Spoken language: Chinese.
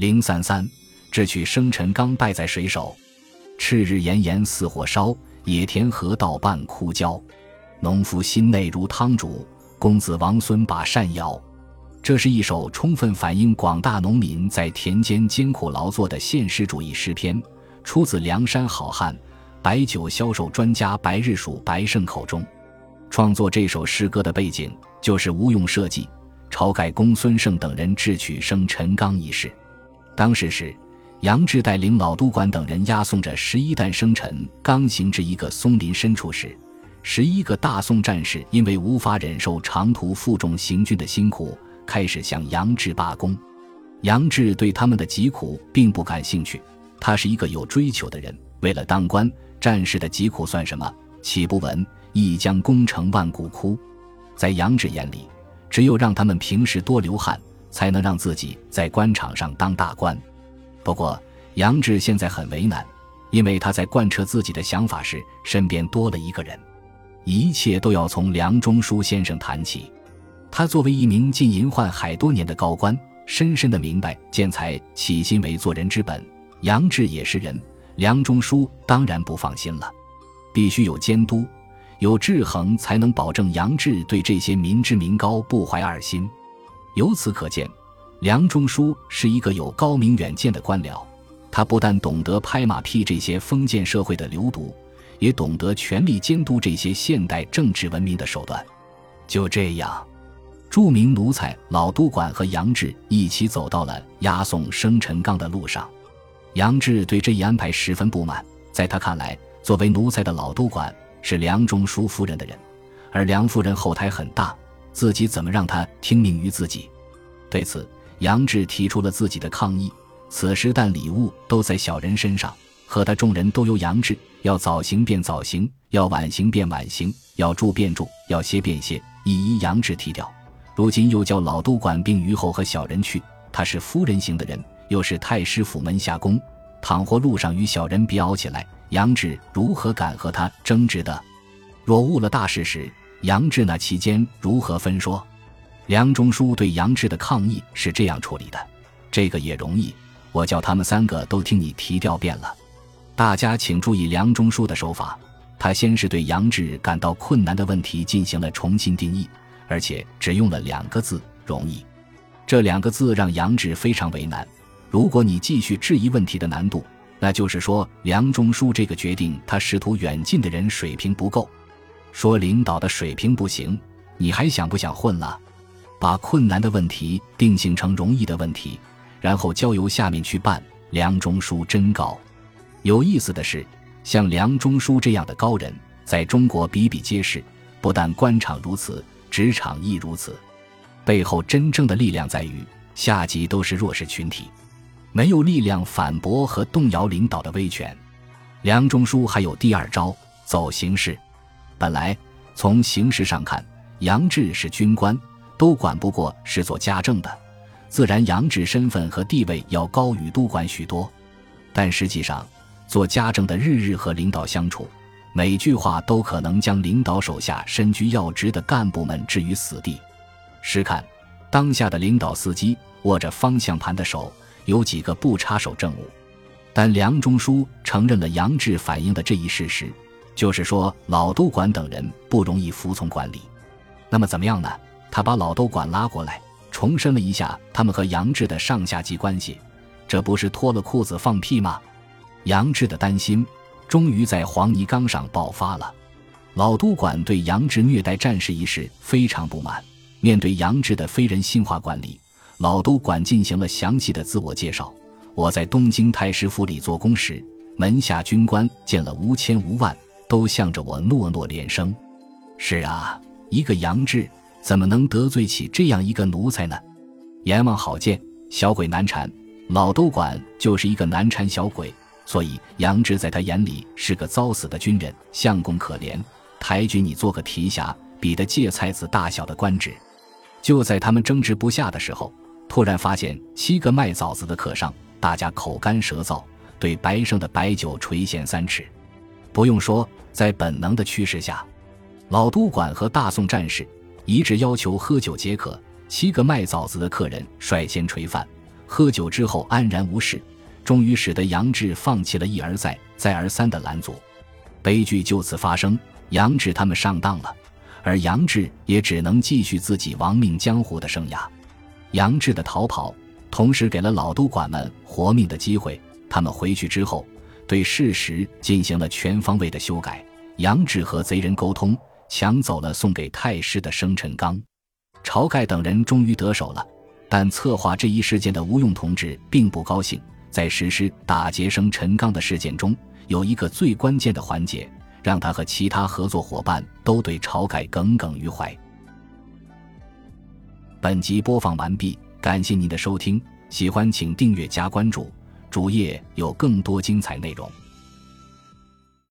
零三三，智取生辰纲败在水手。赤日炎炎似火烧，野田河道半枯焦。农夫心内如汤煮，公子王孙把扇摇。这是一首充分反映广大农民在田间艰苦劳作的现实主义诗篇，出自梁山好汉、白酒销售专家白日鼠白胜口中。创作这首诗歌的背景，就是吴用设计、晁盖公孙胜等人智取生辰纲一事。当时是杨志带领老督管等人押送着十一担生辰刚行至一个松林深处时，十一个大宋战士因为无法忍受长途负重行军的辛苦。开始向杨志罢工，杨志对他们的疾苦并不感兴趣。他是一个有追求的人，为了当官，战士的疾苦算什么？岂不闻“一将功成万骨枯”？在杨志眼里，只有让他们平时多流汗，才能让自己在官场上当大官。不过，杨志现在很为难，因为他在贯彻自己的想法时，身边多了一个人，一切都要从梁中书先生谈起。他作为一名浸淫宦海多年的高官，深深的明白见财起心为做人之本。杨志也是人，梁中书当然不放心了。必须有监督，有制衡，才能保证杨志对这些民脂民膏不怀二心。由此可见，梁中书是一个有高明远见的官僚。他不但懂得拍马屁这些封建社会的流毒，也懂得全力监督这些现代政治文明的手段。就这样。著名奴才老督管和杨志一起走到了押送生辰纲的路上，杨志对这一安排十分不满。在他看来，作为奴才的老督管是梁中书夫人的人，而梁夫人后台很大，自己怎么让他听命于自己？对此，杨志提出了自己的抗议。此时，但礼物都在小人身上，和他众人都由杨志，要早行便早行，要晚行便晚行，要住便住，要歇便歇，一一杨志提掉。如今又叫老督管并虞候和小人去，他是夫人型的人，又是太师府门下宫，倘或路上与小人比拗起来，杨志如何敢和他争执的？若误了大事时，杨志那期间如何分说？梁中书对杨志的抗议是这样处理的：这个也容易，我叫他们三个都听你提调遍了。大家请注意梁中书的手法，他先是对杨志感到困难的问题进行了重新定义。而且只用了两个字“容易”，这两个字让杨志非常为难。如果你继续质疑问题的难度，那就是说梁中书这个决定他试图远近的人水平不够，说领导的水平不行，你还想不想混了？把困难的问题定性成容易的问题，然后交由下面去办。梁中书真高。有意思的是，像梁中书这样的高人，在中国比比皆是，不但官场如此。职场亦如此，背后真正的力量在于下级都是弱势群体，没有力量反驳和动摇领导的威权。梁中书还有第二招，走形式。本来从形式上看，杨志是军官，都管不过是做家政的，自然杨志身份和地位要高于督管许多。但实际上，做家政的日日和领导相处。每句话都可能将领导手下身居要职的干部们置于死地。试看，当下的领导司机握着方向盘的手，有几个不插手政务？但梁中书承认了杨志反映的这一事实，就是说老督管等人不容易服从管理。那么怎么样呢？他把老督管拉过来，重申了一下他们和杨志的上下级关系，这不是脱了裤子放屁吗？杨志的担心。终于在黄泥冈上爆发了。老督管对杨志虐待战士一事非常不满。面对杨志的非人性化管理，老督管进行了详细的自我介绍。我在东京太师府里做工时，门下军官见了无千无万，都向着我诺诺连声。是啊，一个杨志怎么能得罪起这样一个奴才呢？阎王好见，小鬼难缠。老都管就是一个难缠小鬼。所以杨志在他眼里是个遭死的军人，相公可怜，抬举你做个提辖，比得芥菜子大小的官职。就在他们争执不下的时候，突然发现七个卖枣子的客上，大家口干舌燥，对白胜的白酒垂涎三尺。不用说，在本能的驱使下，老督管和大宋战士一致要求喝酒解渴。七个卖枣子的客人率先垂范，喝酒之后安然无事，终于使得杨志放弃了一而再、再而三的拦阻。悲剧就此发生，杨志他们上当了，而杨志也只能继续自己亡命江湖的生涯。杨志的逃跑，同时给了老督管们活命的机会。他们回去之后，对事实进行了全方位的修改。杨志和贼人沟通，抢走了送给太师的生辰纲。晁盖等人终于得手了，但策划这一事件的吴用同志并不高兴。在实施打劫生辰纲的事件中，有一个最关键的环节，让他和其他合作伙伴都对晁盖耿耿于怀。本集播放完毕，感谢您的收听，喜欢请订阅加关注，主页有更多精彩内容。